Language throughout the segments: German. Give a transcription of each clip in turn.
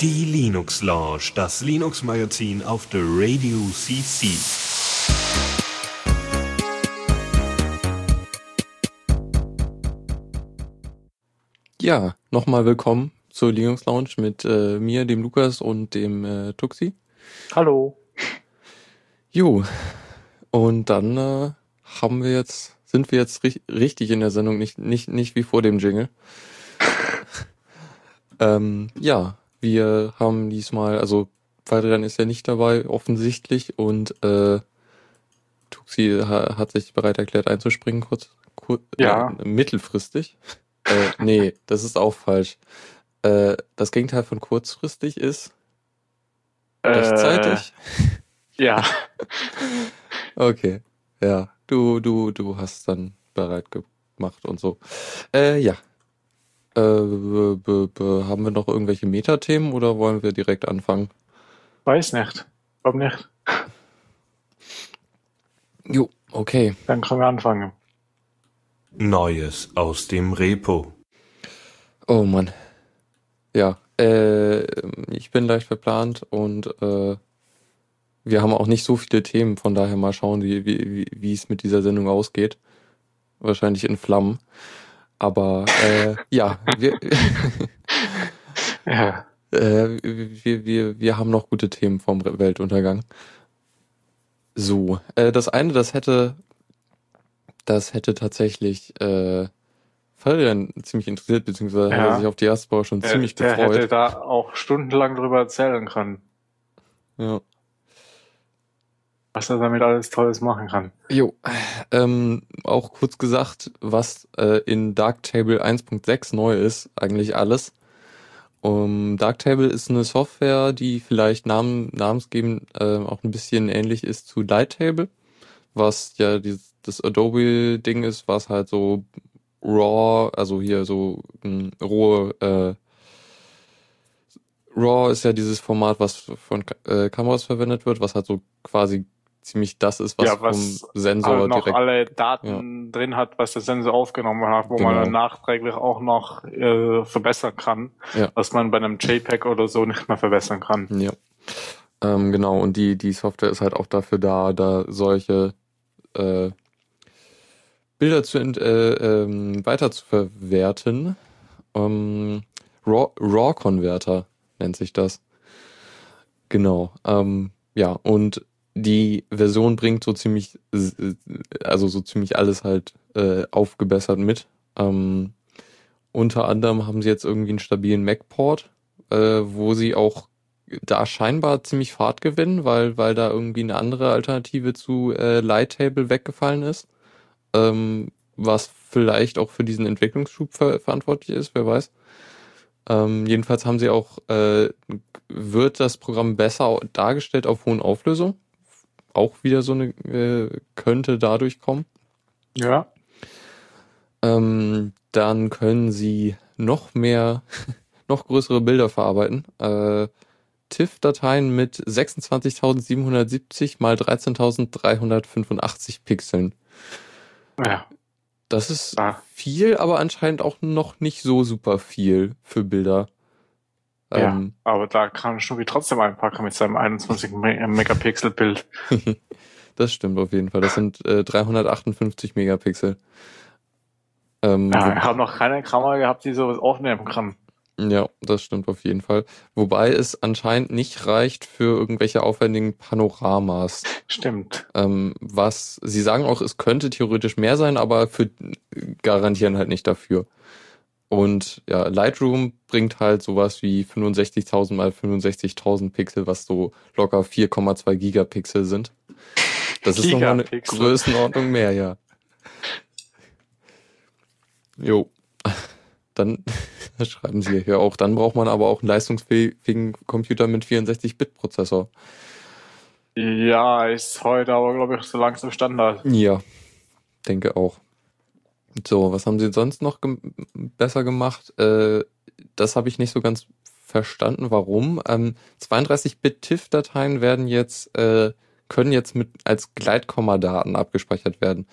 Die Linux Lounge, das Linux Magazin auf der Radio CC. Ja, nochmal willkommen zur Linux Lounge mit äh, mir, dem Lukas und dem äh, Tuxi. Hallo. Jo, und dann äh, haben wir jetzt, sind wir jetzt ri richtig in der Sendung, nicht, nicht, nicht wie vor dem Jingle. ähm, ja, wir haben diesmal, also Valerian ist ja nicht dabei, offensichtlich, und äh, Tuxi ha hat sich bereit erklärt einzuspringen, kurz, kur Ja. äh, mittelfristig. äh, nee, das ist auch falsch. Äh, das Gegenteil von kurzfristig ist rechtzeitig. Äh, ja. Okay, ja, du, du, du hast dann bereit gemacht und so. Äh, ja. Äh, haben wir noch irgendwelche Metathemen oder wollen wir direkt anfangen? Weiß nicht. Warum nicht? Jo, okay. Dann können wir anfangen. Neues aus dem Repo. Oh Mann. Ja, äh, ich bin leicht verplant und äh, wir haben auch nicht so viele Themen, von daher mal schauen, wie, wie, wie- es mit dieser Sendung ausgeht. Wahrscheinlich in Flammen. Aber äh, ja, wir, Ja. Äh, wir, wir, wir haben noch gute Themen vom Weltuntergang. So, äh, das eine, das hätte, das hätte tatsächlich äh, Fabian ziemlich interessiert, beziehungsweise hat Ja. er sich auf die erste Woche schon Der, ziemlich der hätte gefreut. da auch stundenlang drüber erzählen können, Ja. Was er damit alles Tolles machen kann. Jo, ähm, auch kurz gesagt, was äh, in Darktable 1.6 neu ist, eigentlich alles. Um, Darktable ist eine Software, die vielleicht Namen, namensgebend äh, auch ein bisschen ähnlich ist zu Lighttable, was ja dieses, das Adobe-Ding ist, was halt so RAW, also hier so mh, rohe äh, RAW ist ja dieses Format, was von äh, Kameras verwendet wird, was halt so quasi ziemlich das ist, was, Ja, was vom Sensor Aber noch direkt. alle Daten drin hat, was der Sensor aufgenommen hat, wo man Genau. dann nachträglich auch noch äh, verbessern kann, Ja. was man bei einem JPEG oder so nicht mehr verbessern kann. Ja. Ähm, genau, und die, die Software ist halt auch dafür da, da solche äh, Bilder zu äh, ähm, weiter zu verwerten. Ähm, Raw, Raw Converter nennt sich das. Genau. Ähm, ja, und die Version bringt so ziemlich, s- also so ziemlich alles halt äh, aufgebessert mit. Ähm, unter anderem haben sie jetzt irgendwie einen stabilen Mac-Port, äh, wo sie auch da scheinbar ziemlich Fahrt gewinnen, weil, weil da irgendwie eine andere Alternative zu äh, Lighttable weggefallen ist. Ähm, was vielleicht auch für diesen Entwicklungsschub ver verantwortlich ist, wer weiß. Ähm, jedenfalls haben sie auch, äh, wird das Programm besser dargestellt auf hohen Auflösung. Auch wieder so eine, äh, könnte dadurch kommen. Ja. Ähm, dann können sie noch mehr, noch größere Bilder verarbeiten. Äh, TIFF-Dateien mit 26.770 mal 13.385 Pixeln. Ja. Das ist Ah. viel, aber anscheinend auch noch nicht so super viel für Bilder. Ähm, Aber da kann Schnubi trotzdem einpacken mit seinem 21 Me- Megapixel Bild. das stimmt auf jeden Fall. Das sind äh, 358 Megapixel. Ähm, Ja, ich habe noch keine Kamera gehabt, die sowas aufnehmen kann. Ja, das stimmt auf jeden Fall. Wobei es anscheinend nicht reicht für irgendwelche aufwendigen Panoramas. Stimmt. Ähm, was sie sagen auch, es könnte theoretisch mehr sein, aber für garantieren halt nicht dafür. Und ja, Lightroom bringt halt sowas wie 65.000 mal 65.000 Pixel, was so locker 4,2 Gigapixel sind. Das ist nochmal eine. Größenordnung mehr, ja. Jo. Dann schreiben sie hier auch. Dann braucht man aber auch einen leistungsfähigen Computer mit 64-Bit-Prozessor. Ja, ist heute aber, glaube ich, so langsam Standard. Ja, denke auch. So, was haben sie sonst noch gem besser gemacht? Äh, das habe ich nicht so ganz verstanden, warum. Ähm, 32-Bit-TIFF-Dateien werden jetzt, äh, können jetzt mit als Gleitkommadaten abgespeichert werden.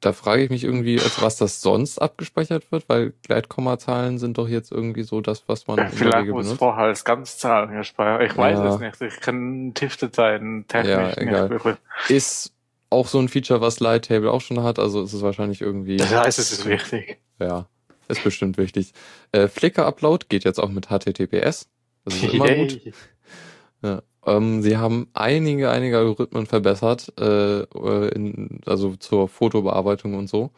da frage ich mich irgendwie, als was das sonst abgespeichert wird, weil Gleitkommazahlen sind doch jetzt irgendwie so das, was man Ja, vielleicht muss benutzt. vorher als Ganzzahlen gespeichert. Ich weiß Ja. es nicht. Ich kann TIFF-Dateien technisch Ja, nicht egal. wirklich. Ist auch so ein Feature, was Lighttable auch schon hat, also ist es wahrscheinlich irgendwie, Das heißt, es ist wichtig. ja, ist bestimmt wichtig. Äh, Flickr-Upload geht jetzt auch mit HTTPS. Das ist immer gut. Ja. Ähm, sie haben einige, einige Algorithmen verbessert, äh, äh, in, also zur Fotobearbeitung und so.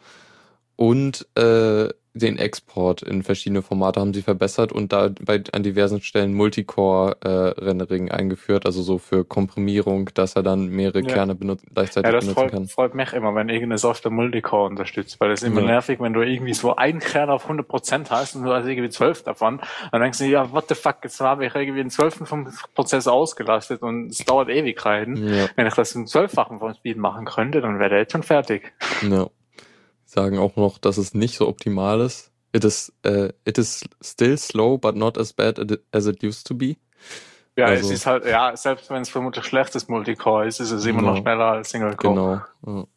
Und äh, den Export in verschiedene Formate haben sie verbessert und da bei an diversen Stellen Multicore-Rendering eingeführt, also so für Komprimierung, dass er dann mehrere Ja. Kerne benut gleichzeitig Ja, das benutzen freut, kann. freut mich immer, wenn irgendeine Software Multicore unterstützt, weil das ist immer Ja. nervig, wenn du irgendwie so einen Kern auf 100% hast und du hast irgendwie 12 davon, dann denkst du, ja, what the fuck, jetzt habe ich irgendwie einen Zwölften vom Prozess ausgelastet und es dauert Ewigkeiten. Ja, Wenn ich das im Zwölffachen vom Speed machen könnte, dann wäre der jetzt schon fertig. ja. Sagen auch noch, dass es nicht so optimal ist. It is, äh, it is still slow, but not as bad as it used to be. Ja, Also- es ist halt, ja, selbst wenn es vermutlich schlechtes Multicore ist, ist es immer noch Genau. schneller als Single Core. Genau.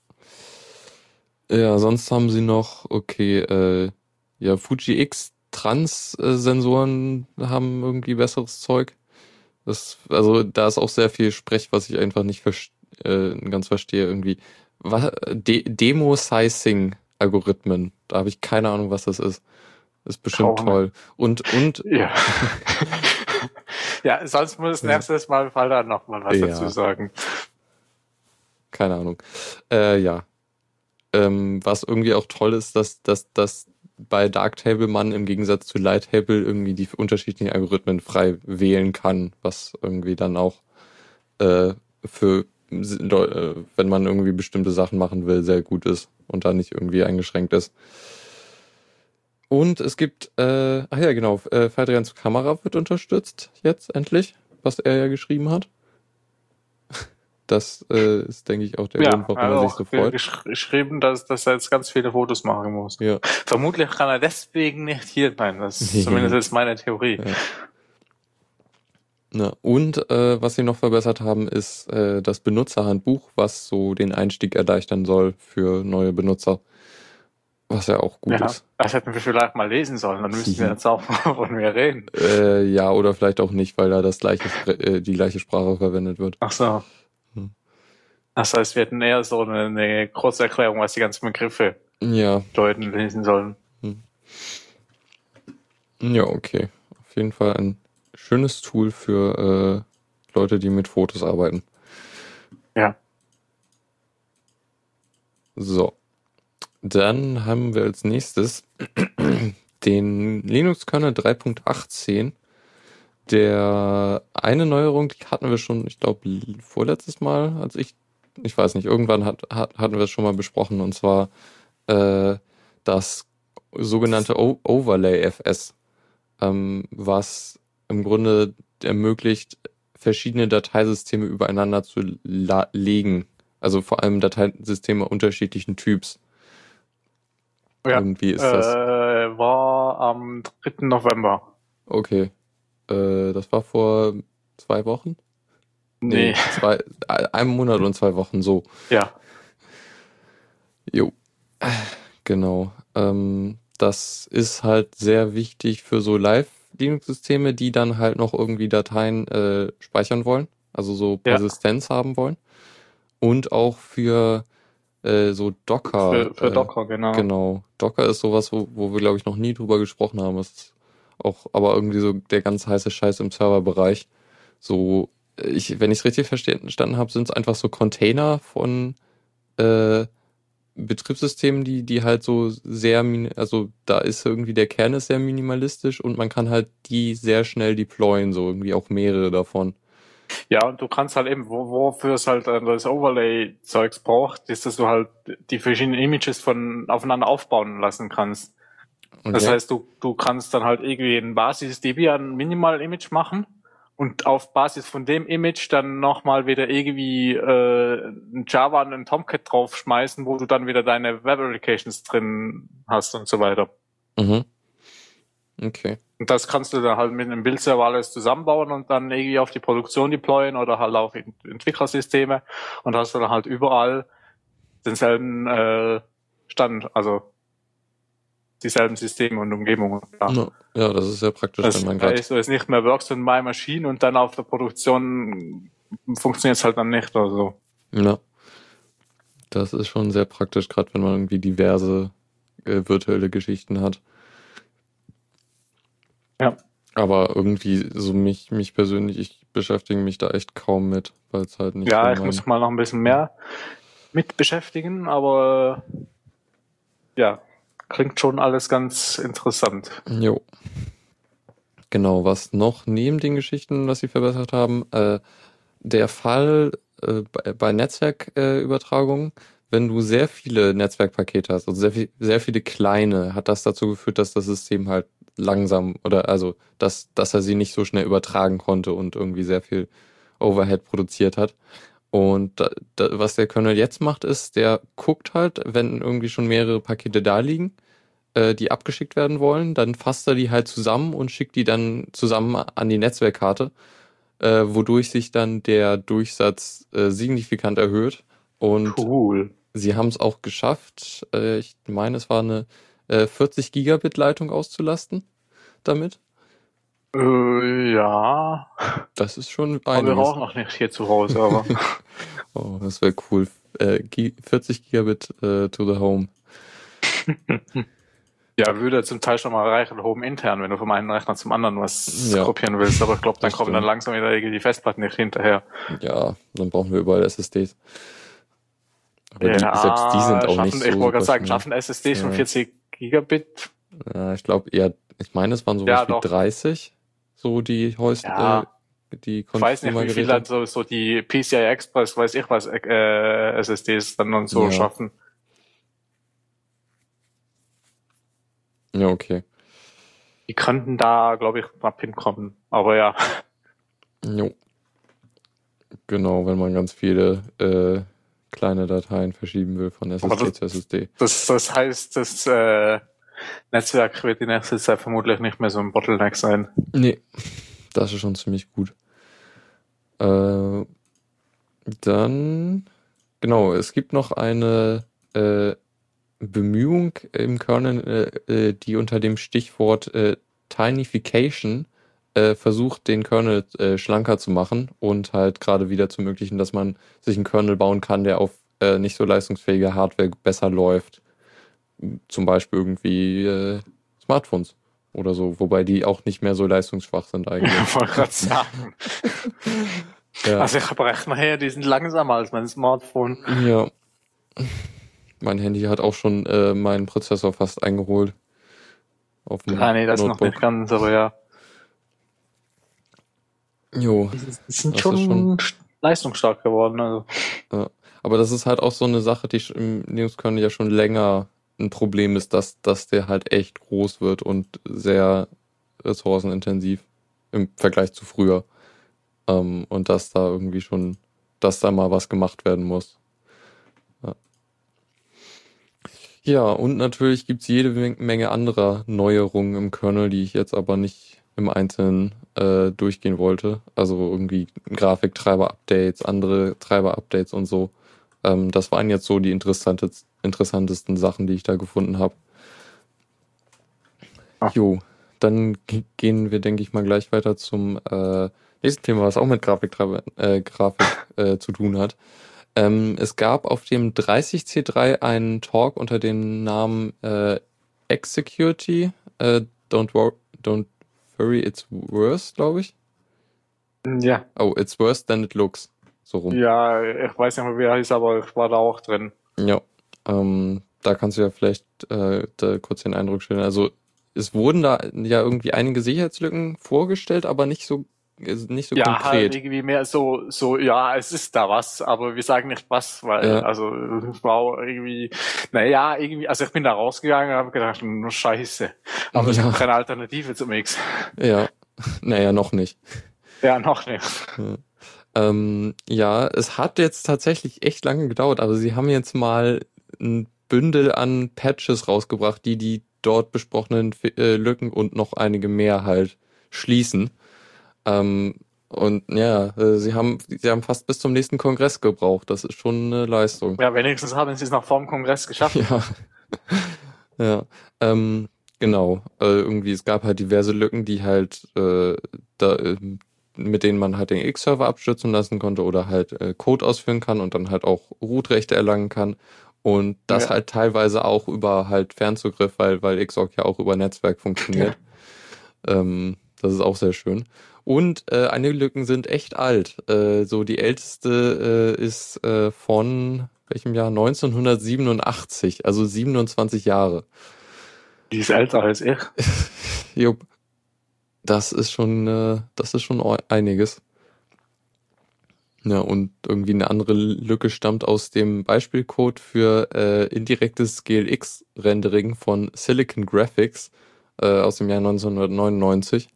Ja. ja, sonst haben sie noch, okay, äh, ja, Fuji X Trans-Sensoren haben irgendwie besseres Zeug. Das, also da ist auch sehr viel Sprech, was ich einfach nicht äh, ganz verstehe irgendwie. Was, De Demo-Sizing-Algorithmen, da habe ich keine Ahnung, was das ist. Ist bestimmt Traum. toll. Und, und, Ja. ja, sonst muss Ja. nächstes Mal Fall dann nochmal was Ja. dazu sagen. keine Ahnung. Äh, ja. Ähm, was irgendwie auch toll ist, dass, dass, dass bei Darktable man im Gegensatz zu Lighttable irgendwie die unterschiedlichen Algorithmen frei wählen kann, was irgendwie dann auch äh, für, wenn man irgendwie bestimmte Sachen machen will, sehr gut ist und da nicht irgendwie eingeschränkt ist. Und es gibt, äh, ach ja, genau, äh, Fadrians Kamera wird unterstützt jetzt endlich, was er ja geschrieben hat. Das äh, ist, denke ich, auch der ja, Grund, warum er sich auch so freut. gesch geschrieben, dass, dass er jetzt ganz viele Fotos machen muss. Ja, Vermutlich kann er deswegen nicht hier sein. Das ist zumindest ist meine Theorie. Ja. Ja. Und äh, was sie noch verbessert haben, ist äh, das Benutzerhandbuch, was so den Einstieg erleichtern soll für neue Benutzer. Was ja auch gut Ja, ist. das hätten wir vielleicht mal lesen sollen. Dann müssten wir jetzt auch von mir reden. Äh, ja, oder vielleicht auch nicht, weil da das gleiche, äh, die gleiche Sprache verwendet wird. Ach so. Hm. Das heißt, wir hätten eher so eine, eine kurze Erklärung, was die ganzen Begriffe Ja, bedeuten, lesen sollen. ja, okay. Auf jeden Fall ein schönes Tool für äh, Leute, die mit Fotos arbeiten. Ja. So. Dann haben wir als nächstes den Linux-Kernel 3.18. Der eine Neuerung, die hatten wir schon, ich glaube, vorletztes Mal, als ich, ich weiß nicht, irgendwann hat, hat, hatten wir es schon mal besprochen, und zwar äh, das sogenannte o Overlay FS, ähm, was im Grunde ermöglicht, verschiedene Dateisysteme übereinander zu legen. Also vor allem Dateisysteme unterschiedlichen Typs. Ja. Irgendwie ist äh, das. war am 3. November. Okay. Äh, das war vor zwei Wochen? Nee. zwei, einem Monat und zwei Wochen so. Ja. Jo. Genau. Ähm, das ist halt sehr wichtig für so Live-Linux-Systeme, die dann halt noch irgendwie Dateien äh, speichern wollen, also so Ja. Persistenz haben wollen. Und auch für äh, so Docker. Für, für äh, Docker, genau. Genau. Docker ist sowas, wo, wo wir, glaube ich, noch nie drüber gesprochen haben. Das ist auch aber irgendwie so der ganz heiße Scheiß im Serverbereich. So, ich, wenn ich es richtig verstanden habe, sind es einfach so Container von äh, Betriebssystemen, die, die halt so sehr, also da ist irgendwie der Kern ist sehr minimalistisch und man kann halt die sehr schnell deployen, so irgendwie auch mehrere davon. Ja, und du kannst halt eben, wo, wofür es halt äh, das Overlay-Zeugs braucht, ist, dass du halt die verschiedenen Images von aufeinander aufbauen lassen kannst. Das Okay. heißt, du, du kannst dann halt irgendwie ein Basis-DB ein Minimal-Image machen und auf Basis von dem Image dann nochmal wieder irgendwie äh, ein Java und ein Tomcat draufschmeißen, wo du dann wieder deine Web-Applications drin hast und so weiter. Mhm. Okay. Und das kannst du dann halt mit einem Bildserver alles zusammenbauen und dann irgendwie auf die Produktion deployen oder halt auf Ent- Entwicklersysteme und hast dann halt überall denselben äh, Stand, also dieselben Systeme und Umgebungen. Ja. ja, das ist sehr praktisch, das wenn man gerade gerade. so ist nicht mehr Works on my machine und dann auf der Produktion funktioniert es halt dann nicht oder so. Ja. Das ist schon sehr praktisch, gerade wenn man irgendwie diverse äh, virtuelle Geschichten hat. Ja. Aber irgendwie, so mich, mich persönlich, ich beschäftige mich da echt kaum mit, weil es halt nicht Ja, ich mein- muss mal noch ein bisschen mehr mit beschäftigen, aber ja, klingt schon alles ganz interessant. Jo. Genau, was noch neben den Geschichten, was sie verbessert haben, äh, der Fall äh, bei, Netzwerkübertragungen, äh, wenn du sehr viele Netzwerkpakete hast, also sehr, viel, sehr viele kleine, hat das dazu geführt, dass das System halt langsam oder also, dass, dass er sie nicht so schnell übertragen konnte und irgendwie sehr viel Overhead produziert hat. Und da, da, was der Kernel jetzt macht, ist, der guckt halt, wenn irgendwie schon mehrere Pakete da liegen, äh, die abgeschickt werden wollen, dann fasst er die halt zusammen und schickt die dann zusammen an die Netzwerkkarte, äh, wodurch sich dann der Durchsatz äh, signifikant erhöht. Und Cool. sie haben es auch geschafft, äh, ich meine, es war eine äh, 40 Gigabit Leitung auszulasten damit. Äh, ja, Das ist schon haben wir einiges. auch noch nicht hier zu Hause, aber Oh, das wäre cool. Äh, Gi- 40 Gigabit äh, to the home. ja, würde zum Teil schon mal reichen, Home intern, wenn du vom einen Rechner zum anderen was Ja. kopieren willst, aber ich glaube, dann kommen dann langsam wieder irgendwie die Festplatten nicht hinterher. Ja, dann brauchen wir überall SSDs. Aber die, ja, selbst die sind auch schaffen, nicht so Ich wollte gerade sagen, schaffen SSDs von Ja. 40 Gigabit? Ja, ich glaube eher, ich meine, es waren sowas Ja, wie doch. 30, so die Häus Ja. äh, die Ich weiß nicht, wie viel Consumer-Geräte. dann so, so die PCI Express, weiß ich was, äh, SSDs dann und so Ja. schaffen. Ja, okay. Die könnten da, glaube ich, knapp hinkommen. Aber ja, Jo. Genau, wenn man ganz viele äh, kleine Dateien verschieben will von SSD das- zu SSD. das, das heißt, das äh, Netzwerk wird in nächster Zeit vermutlich nicht mehr so ein Bottleneck sein. Nee, das ist schon ziemlich gut. Äh, dann, genau, es gibt noch eine äh, Bemühung im Kernel, äh, äh, die unter dem Stichwort äh, Tinification äh, versucht, den Kernel schlanker zu machen und halt gerade wieder zu ermöglichen, dass man sich einen Kernel bauen kann, der auf nicht so leistungsfähige Hardware besser läuft. Zum Beispiel irgendwie äh, Smartphones oder so, wobei die auch nicht mehr so leistungsschwach sind eigentlich. Ich wollte gerade sagen. Ja. Also ich habe Rechner her, die sind langsamer als mein Smartphone. ja. Mein Handy hat auch schon äh, meinen Prozessor fast eingeholt. Auf dem Ah, nee, das noch Notebook. nicht ganz, aber ja. Jo. Die sind Das ist schon, schon- leistungsstark geworden. Also. Aber das ist halt auch so eine Sache, die im Linux-Kernel ja schon länger ein Problem ist, dass, dass der halt echt groß wird und sehr ressourcenintensiv im Vergleich zu früher. Ähm, und dass da irgendwie schon, dass da mal was gemacht werden muss. Ja, und natürlich gibt's jede Men- Menge anderer Neuerungen im Kernel, die ich jetzt aber nicht im Einzelnen äh, durchgehen wollte. Also irgendwie Grafiktreiber-Updates, andere Treiber-Updates und so. Ähm, das waren jetzt so die interessante, interessantesten Sachen, die ich da gefunden habe. Jo, dann ge- gehen wir, denke ich mal, gleich weiter zum äh, nächsten Thema, was auch mit Grafiktreiber, äh, Grafik äh, zu tun hat. Ähm, es gab auf dem 30C3 einen Talk unter dem Namen äh, Execurity, äh, don't, wor don't worry, it's worse, glaube ich. Ja. Oh, it's worse than it looks. So rum. Ja, ich weiß nicht mehr, wie er hieß, aber ich war da auch drin. Ja, ähm, da kannst du ja vielleicht äh, da kurz den Eindruck stellen. Also es wurden da ja irgendwie einige Sicherheitslücken vorgestellt, aber nicht so nicht so ja, halt konkret. irgendwie mehr so, so, ja, es ist da was, aber wir sagen nicht was, weil, Ja. also, war irgendwie, naja, irgendwie, also ich bin da rausgegangen und habe gedacht, nur Scheiße. Aber Ja. gibt keine Alternative zum X. Ja, naja, noch nicht. Ja, noch nicht. Ähm, ja, es hat jetzt tatsächlich echt lange gedauert, aber sie haben jetzt mal ein Bündel an Patches rausgebracht, die die dort besprochenen äh, Lücken und noch einige mehr halt schließen. Ähm, und ja, äh, sie haben, sie haben fast bis zum nächsten Kongress gebraucht. Das ist schon eine Leistung. Ja, wenigstens haben sie es noch vor dem Kongress geschafft. Ja, ja, ähm, genau. Äh, irgendwie, es gab halt diverse Lücken, die halt, äh, da, äh, mit denen man halt den X-Server abstürzen lassen konnte oder halt äh, Code ausführen kann und dann halt auch Root-Rechte erlangen kann. Und das ja. halt teilweise auch über halt Fernzugriff, weil, weil Xorg ja auch über Netzwerk funktioniert. Ja. Ähm, das ist auch sehr schön. Und äh, einige Lücken sind echt alt. Äh, so die älteste äh, ist äh, von welchem Jahr? 1987, also 27 Jahre. Die ist älter als ich. Jupp. Das ist schon, äh, das ist schon einiges. Ja, und irgendwie eine andere Lücke stammt aus dem Beispielcode für äh, indirektes GLX-Rendering von Silicon Graphics äh, aus dem Jahr 1999.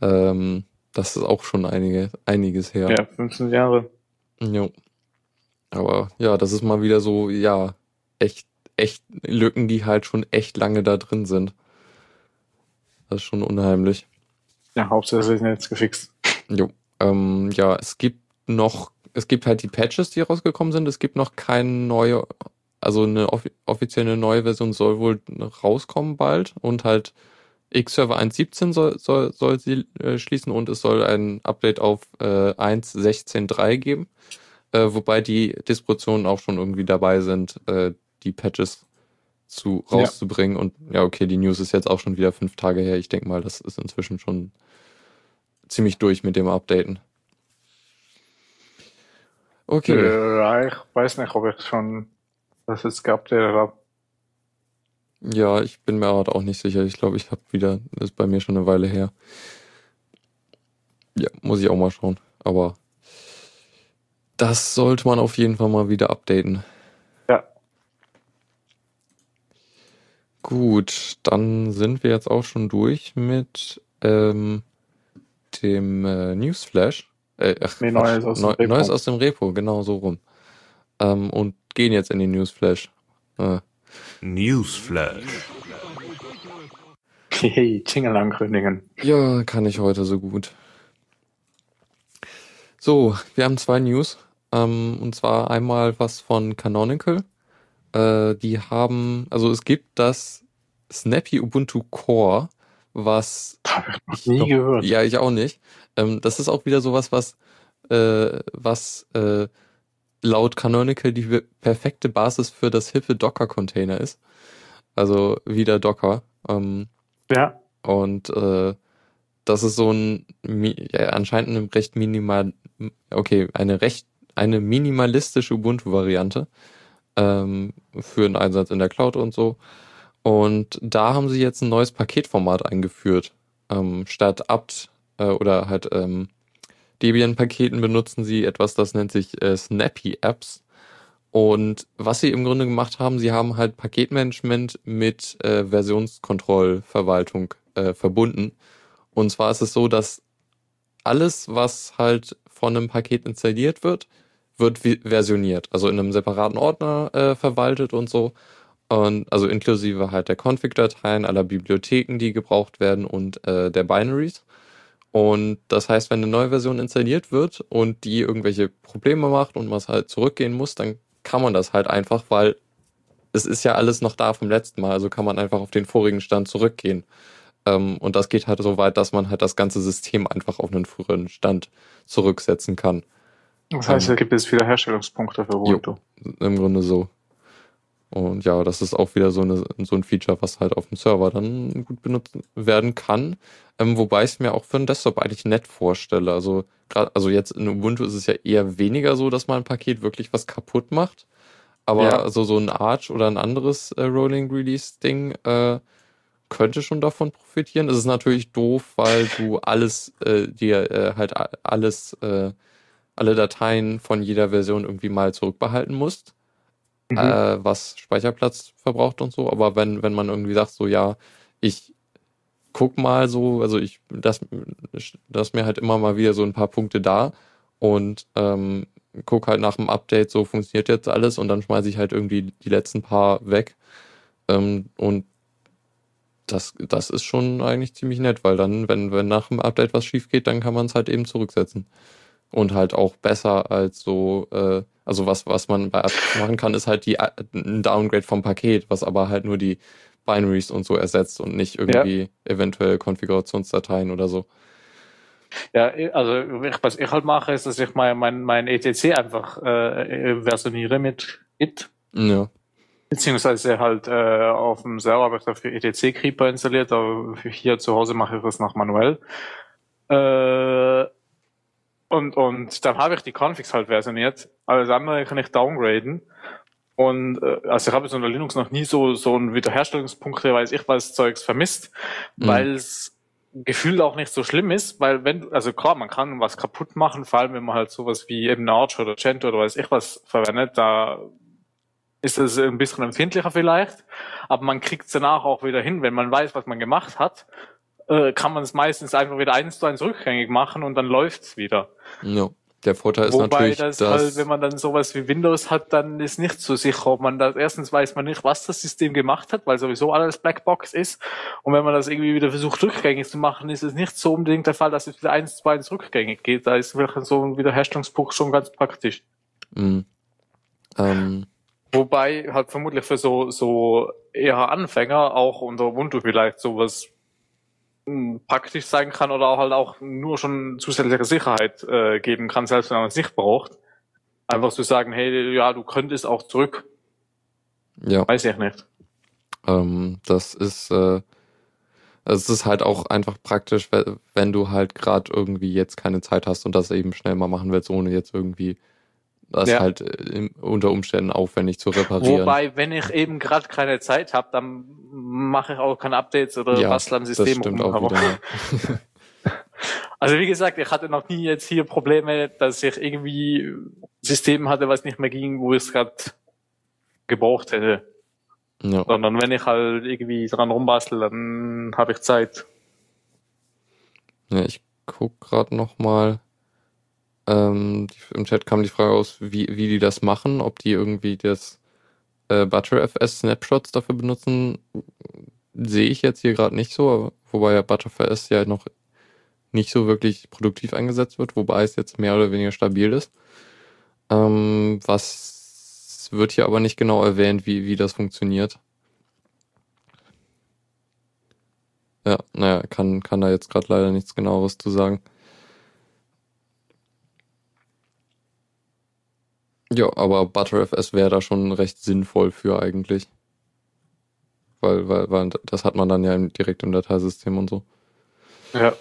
Ähm, das ist auch schon einige, einiges her. Ja, 15 Jahre. Jo. Aber ja, das ist mal wieder so, ja, echt, echt Lücken, die halt schon echt lange da drin sind. Das ist schon unheimlich. Ja, hauptsächlich jetzt gefixt. Jo. Ähm, ja, es gibt noch, es gibt halt die Patches, die rausgekommen sind. Es gibt noch keine neue, also eine offi offizielle neue Version soll wohl rauskommen bald und halt X-Server 1.17 soll, soll, soll sie äh, schließen und es soll ein Update auf äh, 1.16.3 geben, äh, wobei die Distributionen auch schon irgendwie dabei sind, äh, die Patches zu rauszubringen. Ja. Und ja, okay, die News ist jetzt auch schon wieder fünf Tage her. Ich denke mal, das ist inzwischen schon ziemlich durch mit dem Updaten. Okay. Äh, ich weiß nicht, ob ich schon das jetzt geupdatet habe. Ja, ich bin mir aber auch nicht sicher. Ich glaube, ich habe wieder, das ist bei mir schon eine Weile her. Ja, muss ich auch mal schauen. Aber das sollte man auf jeden Fall mal wieder updaten. Ja. Gut, dann sind wir jetzt auch schon durch mit ähm, dem äh, Newsflash. Äh, ach, nee, Neues, aus Neu dem Neues aus dem Repo, genau so rum. Ähm, und gehen jetzt in den Newsflash. Äh. Newsflash. Hey, Jingle ankündigen. Ja, kann ich heute so gut. So, wir haben zwei News. Ähm, und zwar einmal was von Canonical. Äh, die haben, also es gibt das Snappy Ubuntu Core, was ich nie noch, gehört. Ja, ich auch nicht. Ähm, das ist auch wieder sowas, was, äh, was äh, laut Canonical die perfekte Basis für das hippe Docker-Container ist. Also wieder Docker. Ähm, ja. Und äh, das ist so ein ja, anscheinend eine recht minimal, okay, eine recht eine minimalistische Ubuntu-Variante ähm, für den Einsatz in der Cloud und so. Und da haben sie jetzt ein neues Paketformat eingeführt. Ähm, statt apt äh, oder halt ähm, Debian-Paketen benutzen sie etwas, das nennt sich äh, Snappy Apps. Und was sie im Grunde gemacht haben, sie haben halt Paketmanagement mit äh, Versionskontrollverwaltung äh, verbunden. Und zwar ist es so, dass alles, was halt von einem Paket installiert wird, wird versioniert. Also in einem separaten Ordner äh, verwaltet und so. Und also inklusive halt der Config-Dateien, aller Bibliotheken, die gebraucht werden und äh, der Binaries. Und das heißt, wenn eine neue Version installiert wird und die irgendwelche Probleme macht und man halt zurückgehen muss, dann kann man das halt einfach, weil es ist ja alles noch da vom letzten Mal, also kann man einfach auf den vorigen Stand zurückgehen. Ähm, und das geht halt so weit, dass man halt das ganze System einfach auf einen früheren Stand zurücksetzen kann. Das heißt, ähm, es gibt jetzt wieder Herstellungspunkte für Ubuntu. Im Grunde so. Und ja, das ist auch wieder so, eine, so ein Feature, was halt auf dem Server dann gut benutzt werden kann. Ähm, wobei ich es mir auch für einen Desktop eigentlich nett vorstelle. Also gerade, also jetzt in Ubuntu ist es ja eher weniger so, dass mal ein Paket wirklich was kaputt macht. Aber ja. also so ein Arch oder ein anderes äh, Rolling Release Ding äh, könnte schon davon profitieren. Es ist natürlich doof, weil du alles äh, dir äh, halt alles äh, alle Dateien von jeder Version irgendwie mal zurückbehalten musst mhm. äh, was Speicherplatz verbraucht und so. Aber wenn, wenn man irgendwie sagt, so ja, ich guck mal so, also ich, das, das mir halt immer mal wieder so ein paar Punkte da und ähm, guck halt nach dem Update, so funktioniert jetzt alles und dann schmeiße ich halt irgendwie die letzten paar weg. Ähm, und das, das ist schon eigentlich ziemlich nett, weil dann, wenn, wenn nach dem Update was schief geht, dann kann man es halt eben zurücksetzen. Und halt auch besser als so, äh, Also was, was man bei Apache machen kann, ist halt die, ein Downgrade vom Paket, was aber halt nur die Binaries und so ersetzt und nicht irgendwie ja. eventuell Konfigurationsdateien oder so. Ja, also was ich halt mache, ist, dass ich mein, mein, mein ETC einfach äh, versioniere mit Git. Ja. Beziehungsweise halt äh, auf dem Server habe ich dafür ETC Creeper installiert, aber hier zu Hause mache ich das noch manuell. Äh, und, und dann habe ich die Configs halt versioniert. Alles andere kann ich downgraden. Und äh, also ich habe in der Linux noch nie so so ein Wiederherstellungspunkte, weiß ich was Zeugs vermisst, mhm. weil es gefühlt auch nicht so schlimm ist, weil wenn, also klar, man kann was kaputt machen, vor allem wenn man halt sowas wie eben Arch oder Gentoo oder weiß ich was verwendet, da ist es ein bisschen empfindlicher vielleicht, aber man kriegt es danach auch wieder hin, wenn man weiß, was man gemacht hat, äh, kann man es meistens einfach wieder eins zu eins rückgängig machen und dann läuft's wieder. Ja. Der Vorteil ist Wobei natürlich, das dass halt, wenn man dann sowas wie Windows hat, dann ist nicht so sicher, ob man das, erstens weiß man nicht, was das System gemacht hat, weil sowieso alles Blackbox ist. Und wenn man das irgendwie wieder versucht, rückgängig zu machen, ist es nicht so unbedingt der Fall, dass es wieder eins zu eins rückgängig geht. Da ist wirklich so ein Wiederherstellungsbuch schon ganz praktisch. Mhm. Ähm, Wobei halt vermutlich für so, so eher Anfänger auch unter Ubuntu vielleicht sowas praktisch sein kann oder auch halt auch nur schon zusätzliche Sicherheit äh, geben kann, selbst wenn man es nicht braucht. Einfach zu sagen, hey, ja, du könntest auch zurück. Ja. Weiß ich nicht. Ähm, das ist, äh, es ist halt auch einfach praktisch, wenn du halt gerade irgendwie jetzt keine Zeit hast und das eben schnell mal machen willst, ohne jetzt irgendwie das ja. halt äh, unter Umständen aufwendig zu reparieren. Wobei, wenn ich eben gerade keine Zeit habe, dann mache ich auch keine Updates oder ja, bastle am System das stimmt um. Auch wieder, also wie gesagt, ich hatte noch nie jetzt hier Probleme, dass ich irgendwie ein System hatte, was nicht mehr ging, wo ich es gerade gebraucht hätte. Ja. Sondern wenn ich halt irgendwie dran rumbastel, dann habe ich Zeit. Ja, ich guck gerade noch mal. Ähm, Im Chat kam die Frage aus, wie, wie die das machen, ob die irgendwie das äh, ButterFS Snapshots dafür benutzen, sehe ich jetzt hier gerade nicht so, wobei ja ButterFS ja noch nicht so wirklich produktiv eingesetzt wird, wobei es jetzt mehr oder weniger stabil ist. Ähm, was wird hier aber nicht genau erwähnt, wie, wie das funktioniert. Ja, naja, kann, kann da jetzt gerade leider nichts genaueres zu sagen. Ja, aber ButterFS wäre da schon recht sinnvoll für eigentlich. Weil, weil, weil das hat man dann ja direkt im Dateisystem und so. Ja.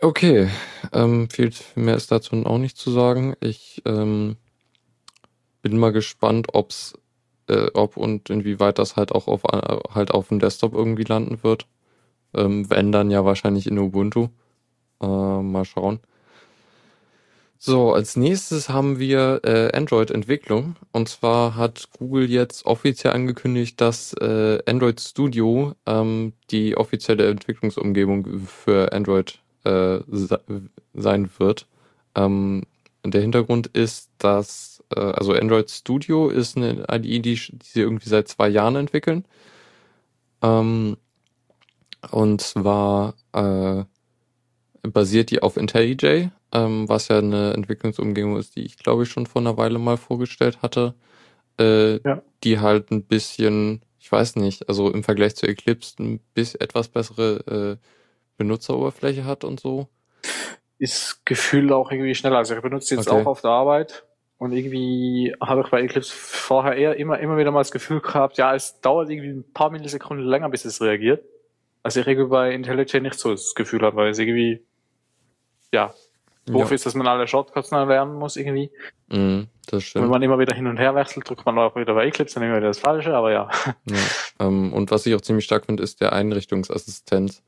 Okay, ähm, viel mehr ist dazu auch nicht zu sagen. Ich ähm, bin mal gespannt, ob's, äh, ob und inwieweit das halt auch auf äh, halt auf dem Desktop irgendwie landen wird. Ähm, wenn dann ja wahrscheinlich in Ubuntu. Äh, mal schauen. So, als nächstes haben wir äh, Android-Entwicklung. Und zwar hat Google jetzt offiziell angekündigt, dass äh, Android Studio ähm, die offizielle Entwicklungsumgebung für Android äh, sein wird. Ähm, der Hintergrund ist, dass äh, also Android Studio ist eine IDE, die, die sie irgendwie seit zwei Jahren entwickeln. Ähm, und zwar äh, basiert die auf IntelliJ, ähm, was ja eine Entwicklungsumgebung ist, die ich glaube ich schon vor einer Weile mal vorgestellt hatte, äh, ja. die halt ein bisschen, ich weiß nicht, also im Vergleich zu Eclipse ein bisschen etwas bessere äh, Benutzeroberfläche hat und so. Ist gefühlt auch irgendwie schneller. Also ich benutze jetzt okay. auch auf der Arbeit und irgendwie habe ich bei Eclipse vorher eher immer, immer wieder mal das Gefühl gehabt, ja, es dauert irgendwie ein paar Millisekunden länger, bis es reagiert. Also ich irgendwie bei IntelliJ nicht so das Gefühl habe, weil es irgendwie, ja, doof ja. ist, dass man alle Shortcuts neu lernen muss irgendwie. Mm, das stimmt. Wenn man immer wieder hin und her wechselt, drückt man auch wieder bei Eclipse, dann immer wieder das Falsche, aber ja. ja. Ähm, und was ich auch ziemlich stark finde, ist der Einrichtungsassistent,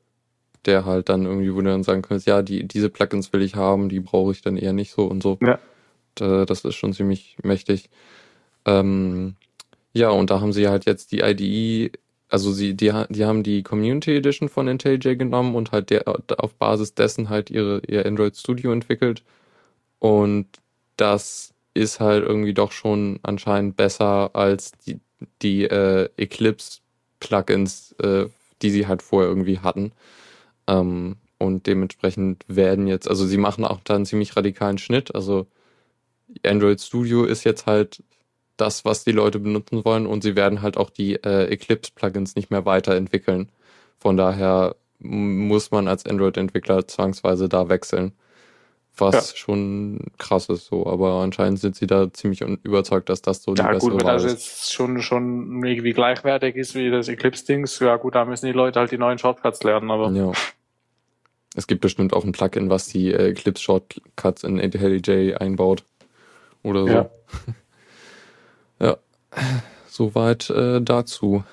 der halt dann irgendwie, wo du dann sagen kannst, ja, die, diese Plugins will ich haben, die brauche ich dann eher nicht so und so. Ja. das ist schon ziemlich mächtig. Ähm, ja, und da haben sie halt jetzt die IDE also sie, die, die haben die Community Edition von IntelliJ genommen und halt der, auf Basis dessen halt ihre, ihr Android Studio entwickelt. Und das ist halt irgendwie doch schon anscheinend besser als die, die äh, Eclipse Plugins, äh, die sie halt vorher irgendwie hatten. Ähm, und dementsprechend werden jetzt, also sie machen auch da einen ziemlich radikalen Schnitt. Also Android Studio ist jetzt halt das, was die Leute benutzen wollen und sie werden halt auch die äh, Eclipse-Plugins nicht mehr weiterentwickeln. Von daher muss man als Android-Entwickler zwangsweise da wechseln. Was ja. schon krass ist so, aber anscheinend sind sie da ziemlich überzeugt, dass das so die ja, bessere gut, wenn das jetzt schon, schon irgendwie gleichwertig ist wie das Eclipse-Dings, ja gut, da müssen die Leute halt die neuen Shortcuts lernen, aber. Ja. Es gibt bestimmt auch ein Plugin, was die äh, Eclipse-Shortcuts in IntelliJ einbaut. Oder so. Ja. ja. Soweit äh, dazu.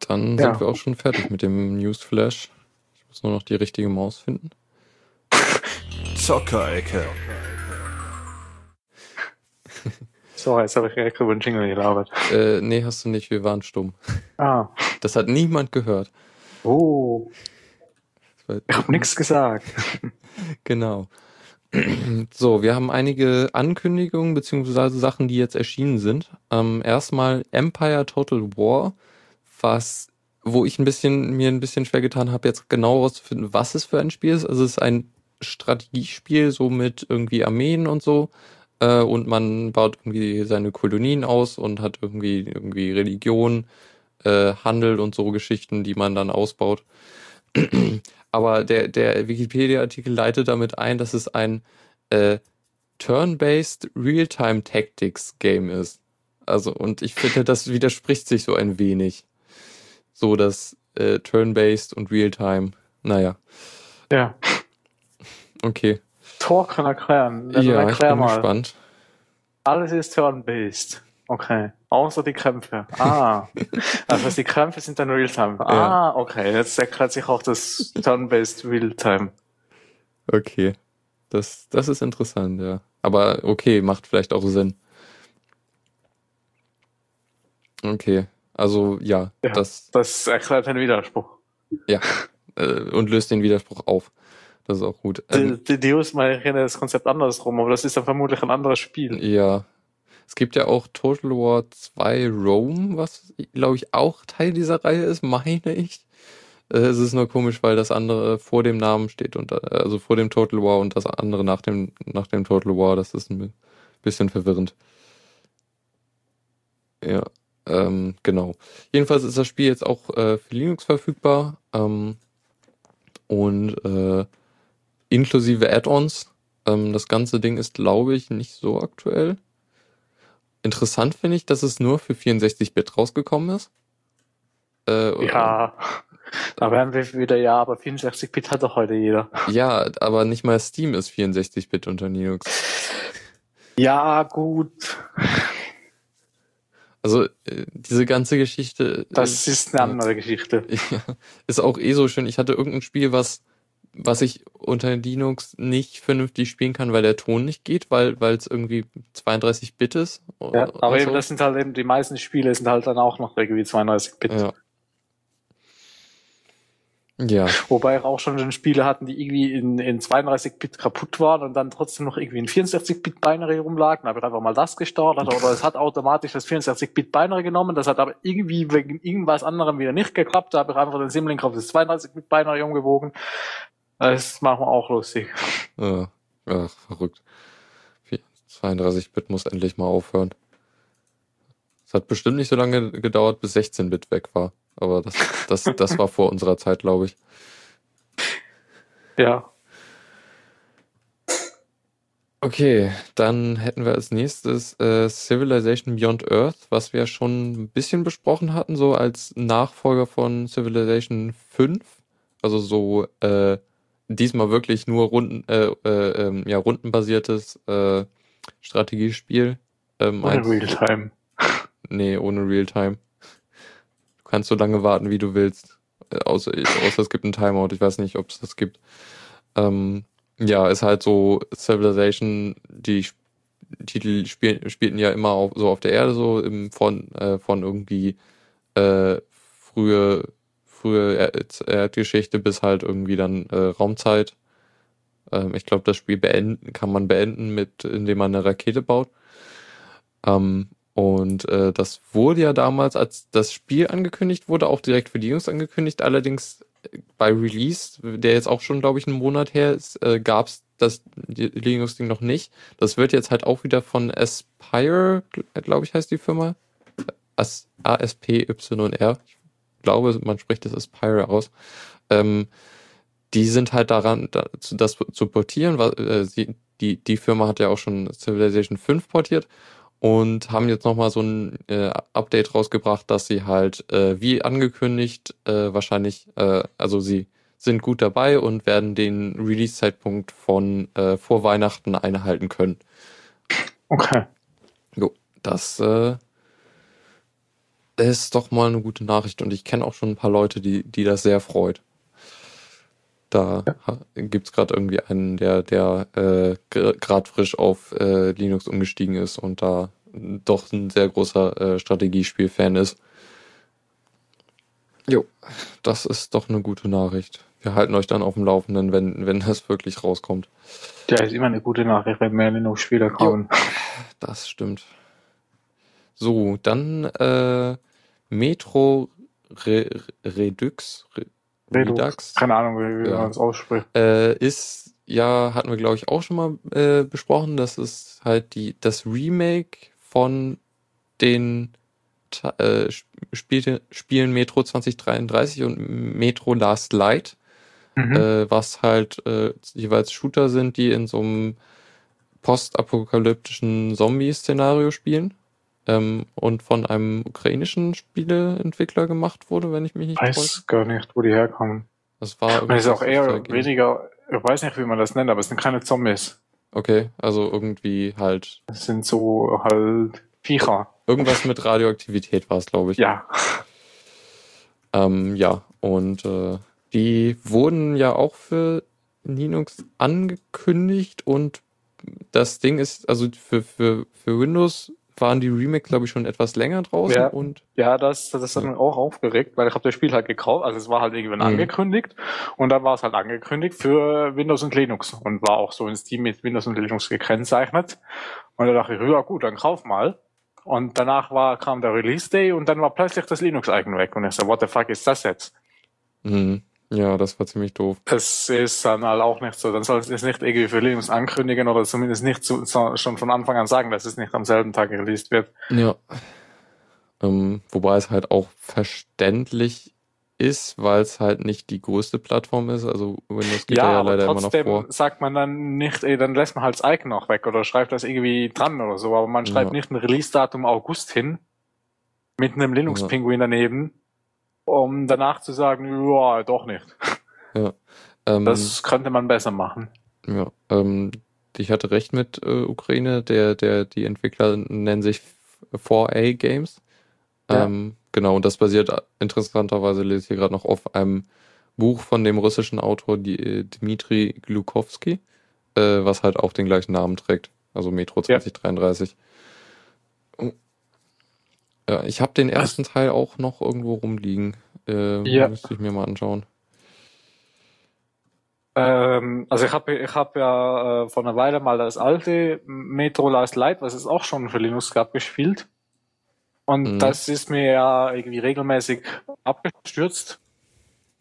Dann ja. sind wir auch schon fertig mit dem Newsflash. Ich muss nur noch die richtige Maus finden. Zockerecke. Sorry, jetzt habe ich direkt über den Jingle gelabert. Äh, nee, hast du nicht, wir waren stumm. Ah. Das hat niemand gehört. Oh. Ich habe nichts gesagt. genau. So, wir haben einige Ankündigungen beziehungsweise Sachen, die jetzt erschienen sind. Ähm, erstmal Empire Total War was, wo ich ein bisschen, mir ein bisschen schwer getan habe, jetzt genau herauszufinden, was es für ein Spiel ist. Also es ist ein Strategiespiel, so mit irgendwie Armeen und so. Äh, und man baut irgendwie seine Kolonien aus und hat irgendwie, irgendwie Religion, äh, Handel und so Geschichten, die man dann ausbaut. Aber der, der Wikipedia-Artikel leitet damit ein, dass es ein äh, Turn-based Real-Time Tactics Game ist. Also, und ich finde, das widerspricht sich so ein wenig so das äh, Turn-Based und Real-Time. Naja. Ja. Okay. Tor kann erklären. Also ja, erklär ich bin mal. gespannt. Alles ist Turn-Based. Okay. Außer die Kämpfe. Ah. also die Kämpfe sind dann Realtime. Ah, ja. okay. Jetzt erklärt sich auch das Turn-Based Realtime. Okay. Das, das ist interessant, ja. Aber okay, macht vielleicht auch Sinn. Okay. Also ja, ja das. Das erklärt einen Widerspruch. Ja. Äh, und löst den Widerspruch auf. Das ist auch gut. Ähm, die, die Deus mal das Konzept andersrum, aber das ist dann vermutlich ein anderes Spiel. Ja. Es gibt ja auch Total War 2 Rome, was glaube ich auch Teil dieser Reihe ist, meine ich. Äh, es ist nur komisch, weil das andere vor dem Namen steht und also vor dem Total War und das andere nach dem nach dem Total War. Das ist ein bisschen verwirrend. Ja. Ähm, genau. Jedenfalls ist das Spiel jetzt auch äh, für Linux verfügbar ähm, und äh, inklusive Add-ons. Ähm, das ganze Ding ist, glaube ich, nicht so aktuell. Interessant finde ich, dass es nur für 64-Bit rausgekommen ist. Äh, ja, da werden wir wieder, ja, aber 64-Bit hat doch heute jeder. Ja, aber nicht mal Steam ist 64-Bit unter Linux. Ja, gut. Also äh, diese ganze Geschichte. Das ist, ist eine andere Geschichte. Ist auch eh so schön. Ich hatte irgendein Spiel, was was ich unter Linux nicht vernünftig spielen kann, weil der Ton nicht geht, weil weil es irgendwie 32 Bit ist. Ja, aber eben so. das sind halt eben die meisten Spiele sind halt dann auch noch irgendwie 32 Bit. Ja. Ja. Wobei auch schon Spiele hatten, die irgendwie in, in 32-Bit kaputt waren und dann trotzdem noch irgendwie in 64-Bit-Binary rumlagen. Da habe ich einfach mal das gestartet oder es hat automatisch das 64-Bit-Binary genommen. Das hat aber irgendwie wegen irgendwas anderem wieder nicht geklappt. Da habe ich einfach den Simlink auf das 32-Bit-Binary umgewogen. Das machen wir auch lustig. Ja, ja verrückt. 32-Bit muss endlich mal aufhören. Es hat bestimmt nicht so lange gedauert, bis 16-Bit weg war. Aber das, das, das war vor unserer Zeit, glaube ich. Ja. Okay, dann hätten wir als nächstes äh, Civilization Beyond Earth, was wir schon ein bisschen besprochen hatten, so als Nachfolger von Civilization 5. Also so äh, diesmal wirklich nur Runden, äh, äh, ähm, ja, rundenbasiertes äh, Strategiespiel. Ähm, ohne Realtime. Nee, ohne Realtime kannst so lange warten, wie du willst. Äh, außer, außer es gibt einen Timeout. Ich weiß nicht, ob es das gibt. Ähm, ja, ist halt so Civilization, die Titel spiel, spielten ja immer auf, so auf der Erde, so im, von, äh, von irgendwie äh, frühe, frühe Erdgeschichte bis halt irgendwie dann äh, Raumzeit. Ähm, ich glaube, das Spiel beenden kann man beenden, mit, indem man eine Rakete baut. Ähm, und äh, das wurde ja damals, als das Spiel angekündigt wurde, auch direkt für die Jungs angekündigt. Allerdings äh, bei Release, der jetzt auch schon, glaube ich, einen Monat her ist, äh, gab es das Linux-Ding noch nicht. Das wird jetzt halt auch wieder von Aspire, glaube ich, heißt die Firma. A-S-P-Y-R. Ich glaube, man spricht das Aspire aus. Ähm, die sind halt daran, das zu portieren. Weil, äh, sie, die, die Firma hat ja auch schon Civilization 5 portiert und haben jetzt nochmal so ein äh, Update rausgebracht, dass sie halt, äh, wie angekündigt, äh, wahrscheinlich, äh, also sie sind gut dabei und werden den Release-Zeitpunkt von äh, vor Weihnachten einhalten können. Okay. Jo, das äh, ist doch mal eine gute Nachricht und ich kenne auch schon ein paar Leute, die, die das sehr freut. Da ja. gibt es gerade irgendwie einen, der, der äh, gerade frisch auf äh, Linux umgestiegen ist und da doch ein sehr großer äh, Strategiespiel-Fan ist. Jo, das ist doch eine gute Nachricht. Wir halten euch dann auf dem Laufenden, wenn, wenn das wirklich rauskommt. Ja, ist immer eine gute Nachricht, wenn mehr Linux-Spieler kommen. das stimmt. So, dann äh, Metro Re Redux. Re Redux. Keine Ahnung, wie, wie ja. man es ausspricht. Äh, ist, ja, hatten wir, glaube ich, auch schon mal äh, besprochen. Das ist halt die, das Remake von den äh, Spiel, Spielen Metro 2033 und Metro Last Light, mhm. äh, was halt äh, jeweils Shooter sind, die in so einem postapokalyptischen Zombie-Szenario spielen ähm, und von einem ukrainischen Spieleentwickler gemacht wurde, wenn ich mich nicht weiß täusche. gar nicht, wo die herkommen. Das war das ist auch eher weniger, ich weiß nicht, wie man das nennt, aber es sind keine Zombies. Okay, also irgendwie halt. Es sind so halt Viecher. Irgendwas mit Radioaktivität war es, glaube ich. Ja. Ähm, ja, und äh, die wurden ja auch für Linux angekündigt und das Ding ist, also für, für, für Windows waren die Remakes, glaube ich, schon etwas länger draußen. Ja, und ja das, das hat mich auch aufgeregt, weil ich habe das Spiel halt gekauft, also es war halt irgendwann mhm. angekündigt und dann war es halt angekündigt für Windows und Linux und war auch so in Steam mit Windows und Linux gekennzeichnet. Und da dachte ich, ja gut, dann kauf mal. Und danach war, kam der Release Day und dann war plötzlich das Linux-Icon weg. Und ich so, what the fuck ist das jetzt? Mhm. Ja, das war ziemlich doof. Das ist dann halt auch nicht so. Dann soll es nicht irgendwie für Linux ankündigen oder zumindest nicht zu, schon von Anfang an sagen, dass es nicht am selben Tag released wird. Ja. Ähm, wobei es halt auch verständlich ist, weil es halt nicht die größte Plattform ist. Also Windows geht ja, ja leider immer noch vor. sagt man dann nicht, ey, dann lässt man halt das Icon noch weg oder schreibt das irgendwie dran oder so, aber man schreibt ja. nicht ein Release-Datum August hin mit einem Linux-Pinguin daneben um danach zu sagen, ja, doch nicht. Ja. Ähm, das könnte man besser machen. Ja, ähm, ich hatte recht mit äh, Ukraine, der, der, die Entwickler nennen sich 4A Games. Ja. Ähm, genau, und das basiert interessanterweise, lese ich hier gerade noch auf einem Buch von dem russischen Autor die, äh, Dmitri Glukowski, äh, was halt auch den gleichen Namen trägt, also Metro 2033. Ja. Ja, ich habe den ersten Was? Teil auch noch irgendwo rumliegen. Äh, ja. Müsste ich mir mal anschauen. Ähm, also ich habe ich hab ja äh, vor einer Weile mal das alte Metro Last Light, was es auch schon für Linux gab, gespielt. Und mhm. das ist mir ja irgendwie regelmäßig abgestürzt.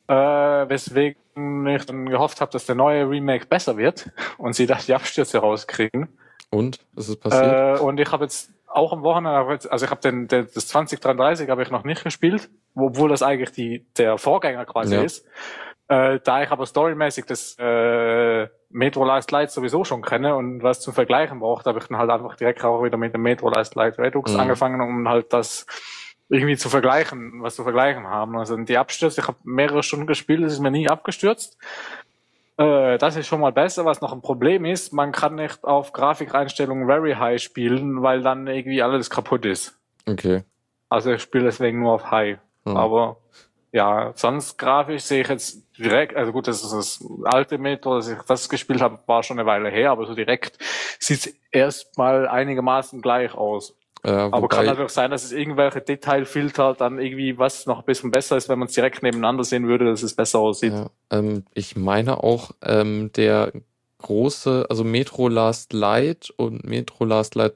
Äh, weswegen ich dann gehofft habe, dass der neue Remake besser wird und sie da die Abstürze rauskriegen. Und? Was ist passiert? Äh, und ich habe jetzt auch am Wochenende, also ich habe den, den das 2033 habe ich noch nicht gespielt, obwohl das eigentlich die der Vorgänger quasi ja. ist. Äh, da ich aber storymäßig das äh, Metro Last Light sowieso schon kenne und was zum Vergleichen braucht, habe ich dann halt einfach direkt auch wieder mit dem Metro Last Light Redux mhm. angefangen, um halt das irgendwie zu vergleichen, was zu vergleichen haben. Also die Abstürze, ich habe mehrere Stunden gespielt, es ist mir nie abgestürzt. Äh, das ist schon mal besser. Was noch ein Problem ist, man kann nicht auf Grafikeinstellungen Very High spielen, weil dann irgendwie alles kaputt ist. Okay. Also ich spiele deswegen nur auf High. Hm. Aber ja, sonst grafisch sehe ich jetzt direkt, also gut, das ist das alte Metro, dass ich das gespielt habe, war schon eine Weile her, aber so direkt sieht es erstmal einigermaßen gleich aus. Äh, Aber kann natürlich sein, dass es irgendwelche Detailfilter dann irgendwie was noch ein bisschen besser ist, wenn man es direkt nebeneinander sehen würde, dass es besser aussieht. Ja, ähm, ich meine auch, ähm, der große, also Metro Last Light und Metro Last Light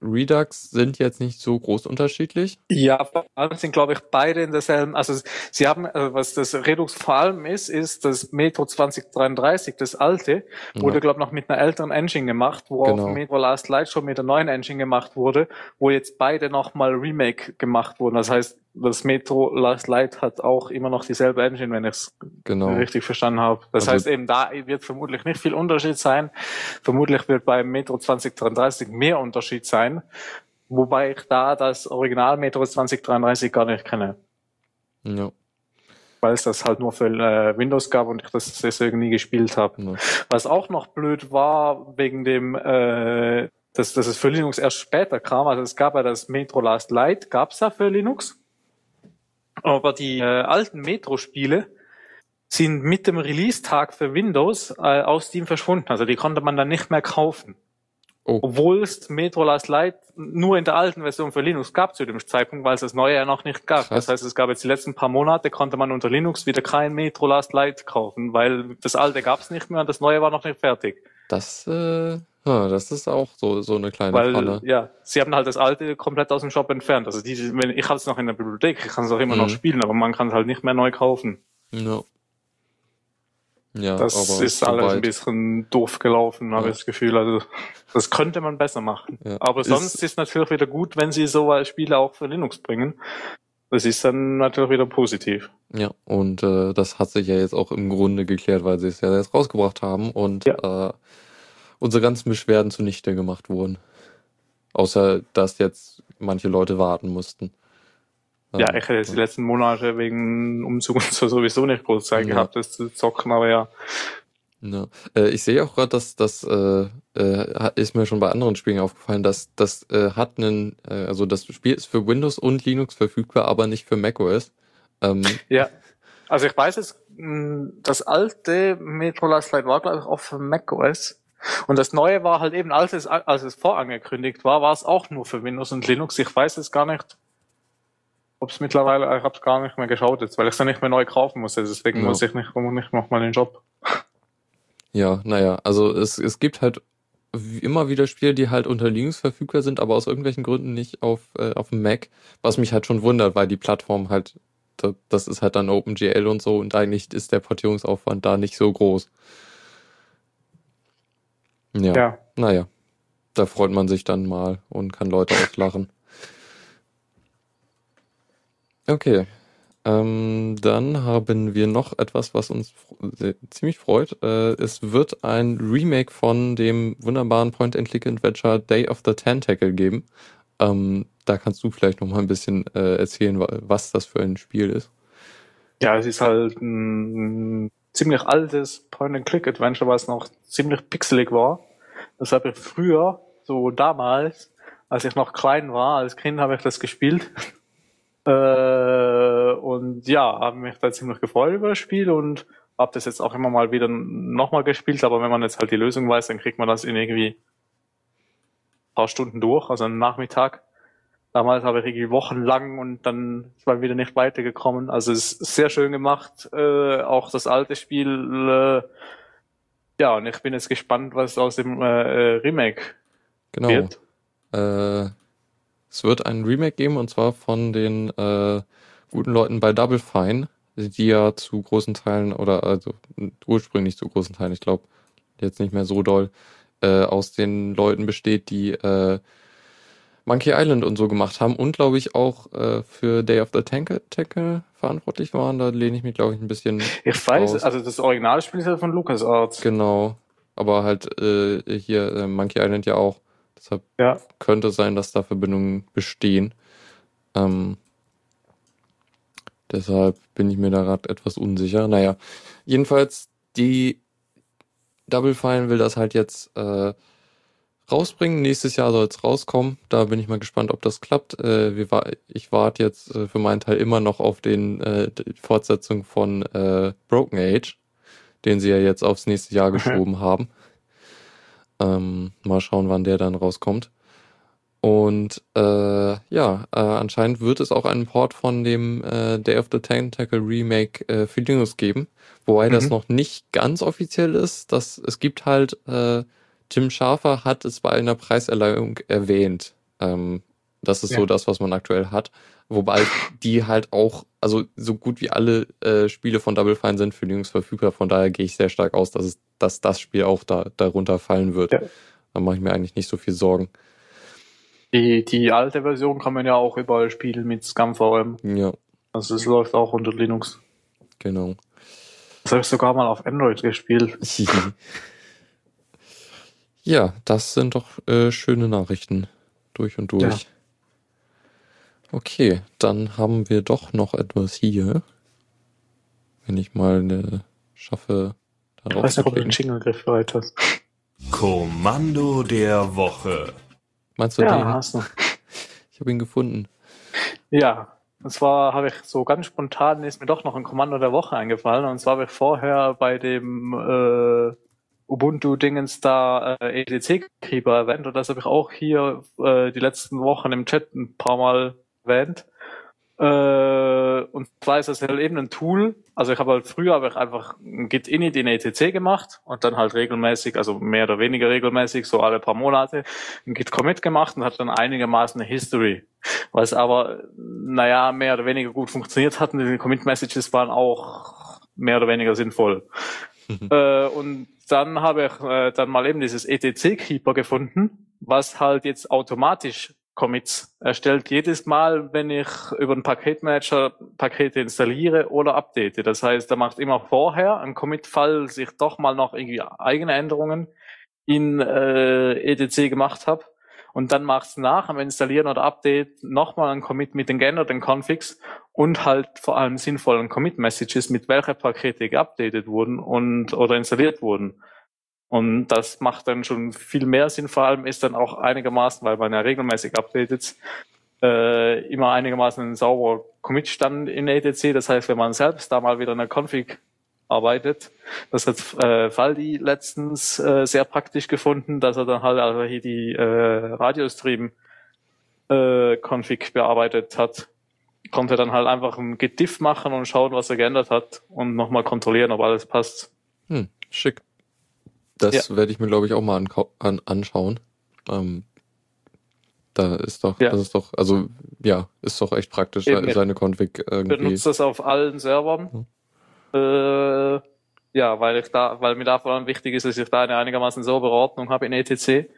Redux sind jetzt nicht so groß unterschiedlich. Ja, vor allem sind, glaube ich, beide in derselben, also sie haben, also was das Redux vor allem ist, ist das Metro 2033, das alte, wurde, Ja. glaube ich, noch mit einer älteren Engine gemacht, wo Genau. Metro Last Light schon mit der neuen Engine gemacht wurde, wo jetzt beide nochmal Remake gemacht wurden. Das heißt, das Metro Last Light hat auch immer noch dieselbe Engine, wenn ich es Genau. richtig verstanden habe. Das Also- heißt eben, da wird vermutlich nicht viel Unterschied sein. Vermutlich wird beim Metro 2033 mehr Unterschied sein, wobei ich da das Original Metro 2033 gar nicht kenne, Ja. weil es das halt nur für äh, Windows gab und ich das deswegen nie gespielt habe. genau. Was auch noch blöd war, wegen dem, äh, dass, dass es für Linux erst später kam. Also es gab ja das Metro Last Light, gab's ja für Linux. Aber die äh, alten Metro-Spiele sind mit dem Release-Tag für Windows äh, aus Steam verschwunden. Also die konnte man dann nicht mehr kaufen. Oh. Obwohl es Metro Last Light nur in der alten Version für Linux gab zu dem Zeitpunkt, weil es das neue ja noch nicht gab. Krass. Das heißt, es gab jetzt die letzten paar Monate, konnte man unter Linux wieder kein Metro Last Light kaufen, weil das alte gab es nicht mehr und das neue war noch nicht fertig. Das, äh, ja, das ist auch so, so eine kleine Weil, Falle. ja, sie haben halt das alte komplett aus dem Shop entfernt. Also diese, wenn, ich habe es noch in der Bibliothek, ich kann es auch immer noch Mhm. spielen, aber man kann es halt nicht mehr neu kaufen. Ja. Ja, Das ist alles ein soweit- bisschen doof gelaufen, habe Ja. ich das Gefühl. Also das könnte man besser machen. Ja. Aber sonst ist natürlich wieder gut, wenn sie so Spiele auch für Linux bringen. Das ist dann natürlich wieder positiv. Ja, und äh, das hat sich ja jetzt auch im Grunde geklärt, weil sie es ja jetzt rausgebracht haben und äh, unsere ganzen Beschwerden zunichte gemacht wurden. Außer, dass jetzt manche Leute warten mussten. Ja, ich hätte jetzt die letzten Monate wegen Umzug und so sowieso nicht groß Zeit Ja. gehabt, das zu zocken, aber ja. Ja. Äh, ich sehe auch gerade, dass das äh, äh, ist mir schon bei anderen Spielen aufgefallen, dass das äh, hat einen, also das Spiel ist für Windows und Linux verfügbar, aber nicht für macOS. Ähm, Ja. Also ich weiß es, mh, das alte Metro Last Light war, glaube ich, auch für macOS. Und das neue war halt eben, als es, als es vorangekündigt war, war es auch nur für Windows und Linux. Ich weiß es gar nicht, ob es mittlerweile, ich habe es gar nicht mehr geschaut jetzt, weil ich es dann nicht mehr neu kaufen muss. Deswegen Ja. muss ich nicht, nicht nochmal den Job. Ja, naja, also es, es gibt halt immer wieder Spiele, die halt unter Linux verfügbar sind, aber aus irgendwelchen Gründen nicht auf, äh, auf dem Mac, was mich halt schon wundert, weil die Plattform halt, da- das ist halt dann OpenGL und so und eigentlich ist der Portierungsaufwand da nicht so groß. Ja, Ja. naja, da freut man sich dann mal und kann Leute auslachen. Okay, ähm, dann haben wir noch etwas, was uns ziemlich freut. Äh, es wird ein Remake von dem wunderbaren Point-and-Click-Adventure Day of the Tentacle geben. Ähm, da kannst du vielleicht noch mal ein bisschen äh, erzählen, wa- was das für ein Spiel ist. Ja, es ist halt ein ziemlich altes Point-and-Click-Adventure, was noch ziemlich pixelig war. Das habe ich früher, so damals, als ich noch klein war, als Kind habe ich das gespielt. Äh, und ja, habe mich da ziemlich gefreut über das Spiel und habe das jetzt auch immer mal wieder nochmal gespielt. Aber wenn man jetzt halt die Lösung weiß, dann kriegt man das in irgendwie ein paar Stunden durch, also einen Nachmittag. Damals habe ich irgendwie wochenlang und dann ist man wieder nicht weitergekommen. Also es ist sehr schön gemacht, äh, auch das alte Spiel. Äh, ja, und ich bin jetzt gespannt, was aus dem äh, äh, Remake Genau. wird. Äh, es wird ein Remake geben und zwar von den äh, guten Leuten bei Double Fine, die ja zu großen Teilen oder also ursprünglich zu großen Teilen, ich glaube jetzt nicht mehr so doll, äh, aus den Leuten besteht, die äh, Monkey Island und so gemacht haben und glaube ich auch äh, für Day of the Tackle, Tackle verantwortlich waren. Da lehne ich mich glaube ich ein bisschen Ich weiß, Raus. also das Originalspiel ist ja von LucasArts. genau, aber halt äh, hier äh, Monkey Island ja auch. Deshalb Ja. könnte sein, dass da Verbindungen bestehen. Ähm, deshalb bin ich mir da gerade etwas unsicher. Naja, jedenfalls die Double Fine will das halt jetzt äh, rausbringen. Nächstes Jahr soll es rauskommen. Da bin ich mal gespannt, ob das klappt. Äh, wir ich warte jetzt äh, für meinen Teil immer noch auf den äh, die Fortsetzung von äh, Broken Age, den sie ja jetzt aufs nächste Jahr geschoben haben. Ähm, mal schauen, wann der dann rauskommt. Und äh, ja, äh, anscheinend wird es auch einen Port von dem äh, Day of the Tentacle Remake äh, für Linux geben, wobei das Mhm. noch nicht ganz offiziell ist. Dass es gibt halt, äh, Tim Schafer hat es bei einer Preiserleihung erwähnt, Ähm, das ist Ja. so das, was man aktuell hat. Wobei die halt auch, also so gut wie alle äh, Spiele von Double Fine sind für Linux verfügbar. Von daher gehe ich sehr stark aus, dass, es, dass das Spiel auch da, darunter fallen wird. Ja. Da mache ich mir eigentlich nicht so viel Sorgen. Die, die alte Version kann man ja auch überall spielen mit ScumVM. Ja, Also es läuft auch unter Linux. genau. Das habe ich sogar mal auf Android gespielt. ja, das sind doch äh, schöne Nachrichten. Durch und durch. Ja. Okay, dann haben wir doch noch etwas hier. Wenn ich mal eine schaffe, Ich darauf weiß zu nicht, ob du den klicken. Jingle bereit hast. Kommando der Woche. Meinst du Ja, den? hast du. Ich habe ihn gefunden. Ja, und zwar habe ich so ganz spontan ist mir doch noch ein Kommando der Woche eingefallen. Und zwar habe ich vorher bei dem äh, Ubuntu-Dingens da äh, EDC-Keeper erwähnt und das habe ich auch hier äh, die letzten Wochen im Chat ein paar Mal erwähnt. Äh, und zwar ist das halt eben ein Tool. Also ich habe halt früher habe ich einfach ein Git init in ETC gemacht und dann halt regelmäßig, also mehr oder weniger regelmäßig, so alle paar Monate, ein Git Commit gemacht und hat dann einigermaßen eine History. Was aber, naja, mehr oder weniger gut funktioniert hat und die Commit Messages waren auch mehr oder weniger sinnvoll. äh, und dann habe ich äh, dann mal eben dieses ETC Keeper gefunden, was halt jetzt automatisch Commits erstellt jedes Mal, wenn ich über den Paketmanager Pakete installiere oder update. Das heißt, er macht immer vorher einen Commit-Fall, sich doch mal noch irgendwie eigene Änderungen in äh, ETC gemacht habe. Und dann macht's nach am Installieren oder Update nochmal einen Commit mit den geänderten Configs und halt vor allem sinnvollen Commit-Messages, mit welcher Pakete geupdatet wurden und oder installiert wurden. Und das macht dann schon viel mehr Sinn. Vor allem ist dann auch einigermaßen, weil man ja regelmäßig updatet, äh, immer einigermaßen ein sauberer Commit-Stand in ETC. Das heißt, wenn man selbst da mal wieder in der Config arbeitet, das hat äh, Faldi letztens äh, sehr praktisch gefunden, dass er dann halt also hier die äh, Radiostream äh, Config bearbeitet hat, konnte dann halt einfach ein Git diff machen und schauen, was er geändert hat und nochmal kontrollieren, ob alles passt. Hm, schick. Das werde ich mir, glaube ich, auch mal ankau- an, anschauen. Ähm, da ist doch, Ja. das ist doch, also ja, ist doch echt praktisch, Eben. se- seine Config irgendwie. benutze das auf allen Servern. Äh, ja, weil ich da, weil mir da vor allem wichtig ist, dass ich da eine einigermaßen saubere Ordnung habe in ETC.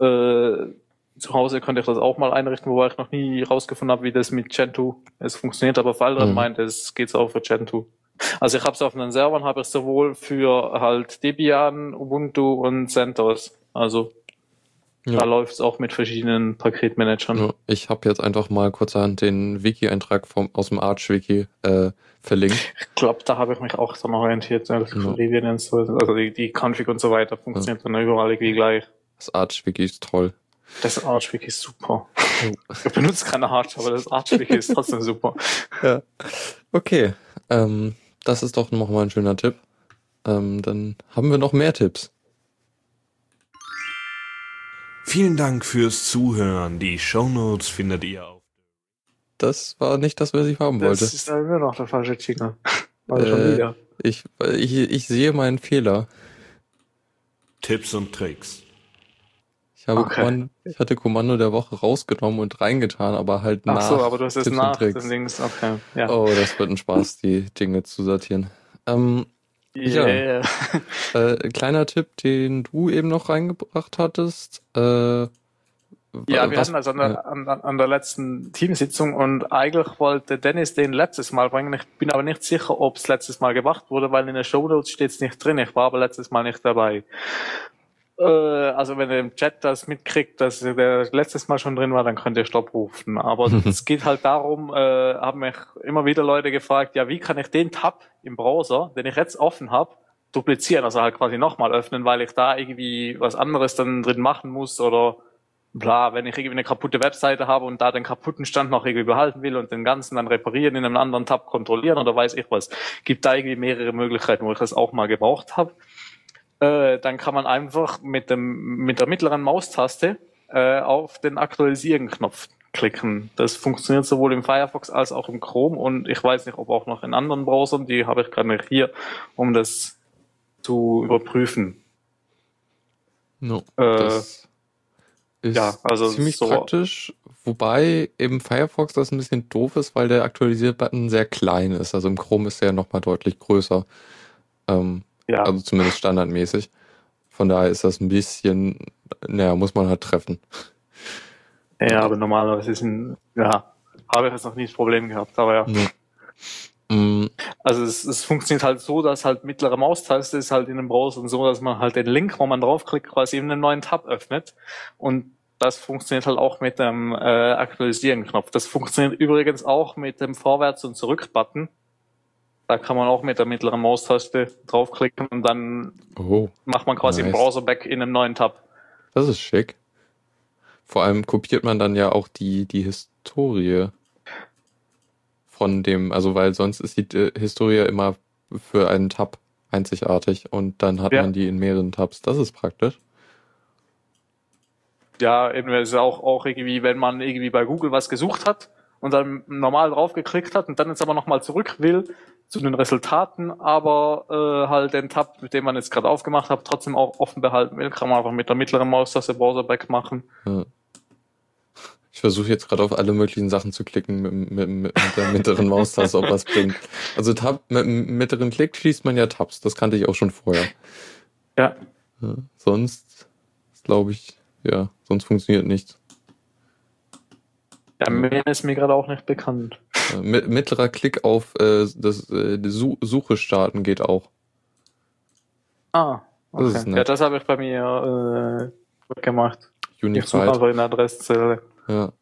Äh, zu Hause könnte ich das auch mal einrichten, wobei ich noch nie rausgefunden habe, wie das mit Gentoo es funktioniert, aber Faldran Mhm. meint, es geht auch für Gentoo. Also ich habe es auf den Servern, habe ich sowohl für halt Debian, Ubuntu und CentOS. Also Ja. da läuft es auch mit verschiedenen Paketmanagern. Ja, ich habe jetzt einfach mal kurzerhand den Wiki-Eintrag vom aus dem Arch-Wiki äh, verlinkt. Ich glaube, da habe ich mich auch dann orientiert. Also, Ja. So. also die, die Config und so weiter funktioniert dann überall irgendwie gleich. Das Arch-Wiki ist toll. Das Archwiki ist super. Ich benutze keine Arch, aber das Archwiki ist trotzdem super. Ja. Okay, ähm, das ist doch nochmal ein schöner Tipp. Ähm, dann haben wir noch mehr Tipps. Vielen Dank fürs Zuhören. Die Shownotes findet ihr auf Das war nicht das, was ich haben Das wollte. ist immer noch der falsche Jingle. Also schon Äh, wieder. Ich, ich, ich sehe meinen Fehler. Tipps und Tricks. Ich, habe Okay. Kommando, ich hatte Kommando der Woche rausgenommen und reingetan, aber halt Ach nach so, aber du hast es und nach den Dings. Okay. Ja. Oh, das wird ein Spaß, die Dinge zu sortieren. Ähm, ja. Yeah. äh, kleiner Tipp, den du eben noch reingebracht hattest. Äh, Ja, wir was- hatten also an der, an, an der letzten Teamsitzung und eigentlich wollte Dennis den letztes Mal bringen. Ich bin aber nicht sicher, ob es letztes Mal gemacht wurde, weil in der Shownotes steht es nicht drin. Ich war aber letztes Mal nicht dabei. Äh, also wenn ihr im Chat das mitkriegt, dass der letztes Mal schon drin war, dann könnt ihr Stopp rufen. Aber es geht halt darum, äh, haben mich immer wieder Leute gefragt, ja, wie kann ich den Tab im Browser, den ich jetzt offen habe, duplizieren, also halt quasi nochmal öffnen, weil ich da irgendwie was anderes dann drin machen muss oder bla, wenn ich irgendwie eine kaputte Webseite habe und da den kaputten Stand noch irgendwie behalten will und den ganzen dann reparieren, in einem anderen Tab kontrollieren oder weiß ich was. Gibt da irgendwie mehrere Möglichkeiten, wo ich das auch mal gebraucht habe. Äh, dann kann man einfach mit dem mit der mittleren Maustaste äh, auf den Aktualisieren-Knopf klicken. Das funktioniert sowohl im Firefox als auch im Chrome und ich weiß nicht, ob auch noch in anderen Browsern, die habe ich gerade nicht hier, um das zu überprüfen. No, Äh, das Ist Ja, also ziemlich so- praktisch, wobei im Firefox das ein bisschen doof ist, weil der Aktualisiert-Button sehr klein ist. Also im Chrome ist der nochmal deutlich größer. Ähm, Ja, also zumindest standardmäßig. Von daher ist das ein bisschen, naja, muss man halt treffen. ja, aber normalerweise ist ein, ja, habe ich jetzt noch nie das Problem gehabt, aber ja. Ja. Mm, Also es, es funktioniert halt so, dass halt mittlere Maustaste ist halt in dem Browser so, dass man halt den Link, wo man draufklickt, quasi in einen neuen Tab öffnet. Und das funktioniert halt auch mit dem äh, Aktualisieren-Knopf. Das funktioniert übrigens auch mit dem Vorwärts- und Zurück-Button. Da kann man auch mit der mittleren Maustaste draufklicken und dann oh, macht man quasi Nice. Browser back in einem neuen Tab. das ist schick. Vor allem kopiert man dann ja auch die, die Historie von dem, also weil sonst ist die äh, Historie immer für einen Tab einzigartig und dann hat Ja. man die in mehreren Tabs. Das ist praktisch. Ja, eben es ist auch, auch irgendwie, wenn man irgendwie bei Google was gesucht hat und dann normal drauf geklickt hat und dann jetzt aber nochmal zurück will zu den Resultaten, aber äh, halt den Tab, mit dem man jetzt gerade aufgemacht hat, trotzdem auch offen behalten will, kann man einfach mit der mittleren Maustaste Browser back machen. Ja. Ich versuche jetzt gerade auf alle möglichen Sachen zu klicken mit, mit, mit der mittleren Maustaste, ob was bringt. Also Tab, mit dem mittleren Klick schließt man ja Tabs. Das kannte ich auch schon vorher. Ja, Ja. Sonst glaube ich, ja, sonst funktioniert nichts. Ja mehr ist mir gerade auch nicht bekannt. Mit, mittlerer Klick auf äh, das äh, die Suche starten geht auch. Ah, Das okay. nett. ja, das habe ich bei mir äh, gemacht. Ich suche Unified. einfach in der Adresszelle. Ja.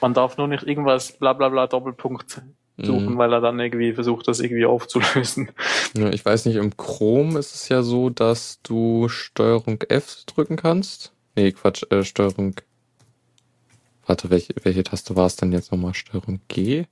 Man darf nur nicht irgendwas bla bla bla Doppelpunkt suchen, Mhm. weil er dann irgendwie versucht, das irgendwie aufzulösen. ja. Ich weiß nicht, im Chrome ist es ja so, dass du Steuerung F drücken kannst. Nee, Quatsch, äh, Steuerung. Warte, welche, welche Taste war es denn jetzt nochmal? Steuerung G?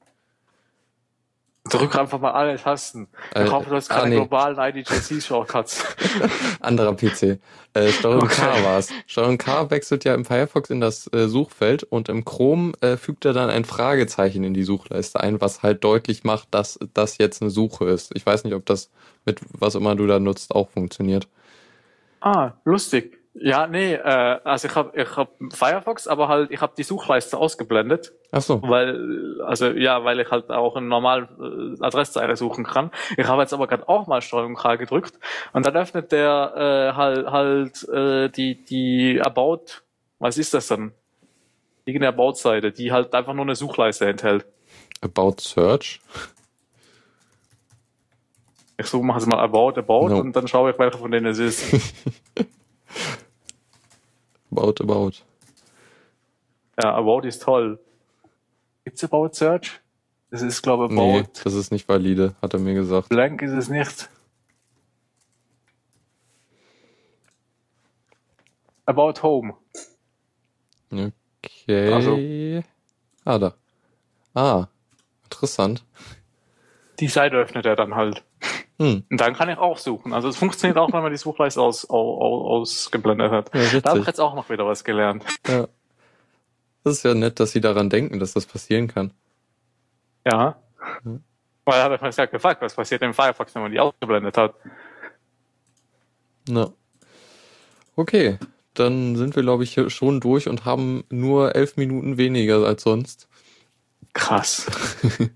Drück einfach mal alle Tasten. Ich Äh, hoffe, du hast ah, keine nee. globalen IDJC-Shortcuts. Anderer PC. Äh, Steuerung K Okay. war's. Steuerung K wechselt ja im Firefox in das äh, Suchfeld und im Chrome äh, fügt er dann ein Fragezeichen in die Suchleiste ein, was halt deutlich macht, dass das jetzt eine Suche ist. Ich weiß nicht, ob das mit was immer du da nutzt auch funktioniert. ah, lustig. Ja, nee, äh, also ich habe ich hab Firefox, aber halt, ich habe die Suchleiste ausgeblendet, Ach so. weil, also ja, weil ich halt auch eine normale äh, Adresszeile suchen kann. Ich habe jetzt aber gerade auch mal Steuerung K gedrückt und dann öffnet der äh, halt halt äh, die die About, was ist das dann? Irgendeine About-Seite, die halt einfach nur eine Suchleiste enthält. About Search. Ich es mal About, About No. und dann schaue ich, welcher von denen es ist. About, about. Ja, About ist toll. Gibt's About Search? Das ist, glaube ich, About. Nee, das ist nicht valide, hat er mir gesagt. Blank ist es nicht. About Home. Okay. Also- Ah, da. Ah, interessant. Die Seite öffnet er dann halt. Hm, Und dann kann ich auch suchen. Also es funktioniert auch, wenn man die Suchleiste aus, aus, ausgeblendet hat. ja, Da habe ich jetzt auch noch wieder was gelernt. Ja. Das ist ja nett, dass sie daran denken, dass das passieren kann. Ja. Mhm. Weil er hat mich ja gefragt, was passiert im Firefox, wenn man die ausgeblendet hat. Na. Okay, dann sind wir, glaube ich, schon durch und haben nur elf Minuten weniger als sonst. Krass.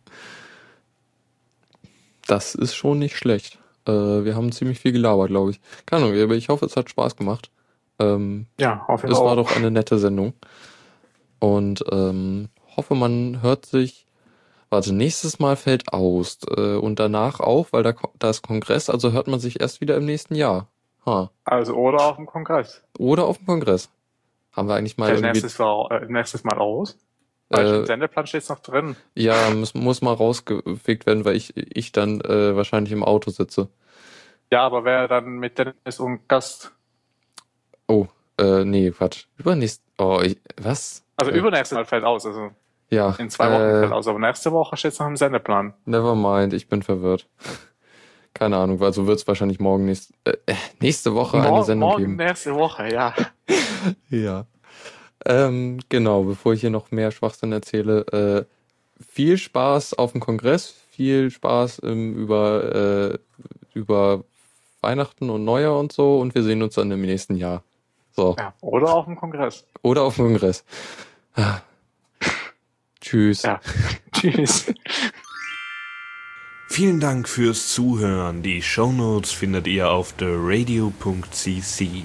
Das ist schon nicht schlecht. Äh, wir haben ziemlich viel gelabert, glaube ich. Keine Ahnung, aber ich hoffe, es hat Spaß gemacht. Ähm, Ja, auf jeden es Fall. war doch eine nette Sendung. Und ähm, hoffe, man hört sich. Warte, nächstes Mal fällt aus. Äh, und danach auch, weil da, da ist Kongress, also hört man sich erst wieder im nächsten Jahr. Ha. Also, oder auf dem Kongress. Oder auf dem Kongress. Haben wir eigentlich mal Vielleicht irgendwie. nächstes, Mal, äh, nächstes Mal aus. Weil Äh, im Sendeplan steht's noch drin. Ja, muss, muss mal rausgefegt werden, weil ich, ich dann äh, wahrscheinlich im Auto sitze. Ja, aber wer dann mit Dennis und Gast. Oh, äh, nee, Quatsch. Übernächst. Oh, ich, was? Also Äh, übernächstes Mal fällt aus. Also Ja. in zwei Wochen äh, fällt aus. Aber nächste Woche steht's noch im Sendeplan. Never mind, ich bin verwirrt. Keine Ahnung, also wird es wahrscheinlich morgen nächst, äh, äh, nächste Woche eine Morgen, Sendung morgen geben. nächste Woche, ja. Ja. Ähm, genau, bevor ich hier noch mehr Schwachsinn erzähle, äh, viel Spaß auf dem Kongress, viel Spaß im, über, äh, über Weihnachten und Neujahr und so und wir sehen uns dann im nächsten Jahr. So. Ja, oder auf dem Kongress. Oder auf dem Kongress. Ah. Tschüss. Ja. Tschüss. Vielen Dank fürs Zuhören. Die Shownotes findet ihr auf theradio.cc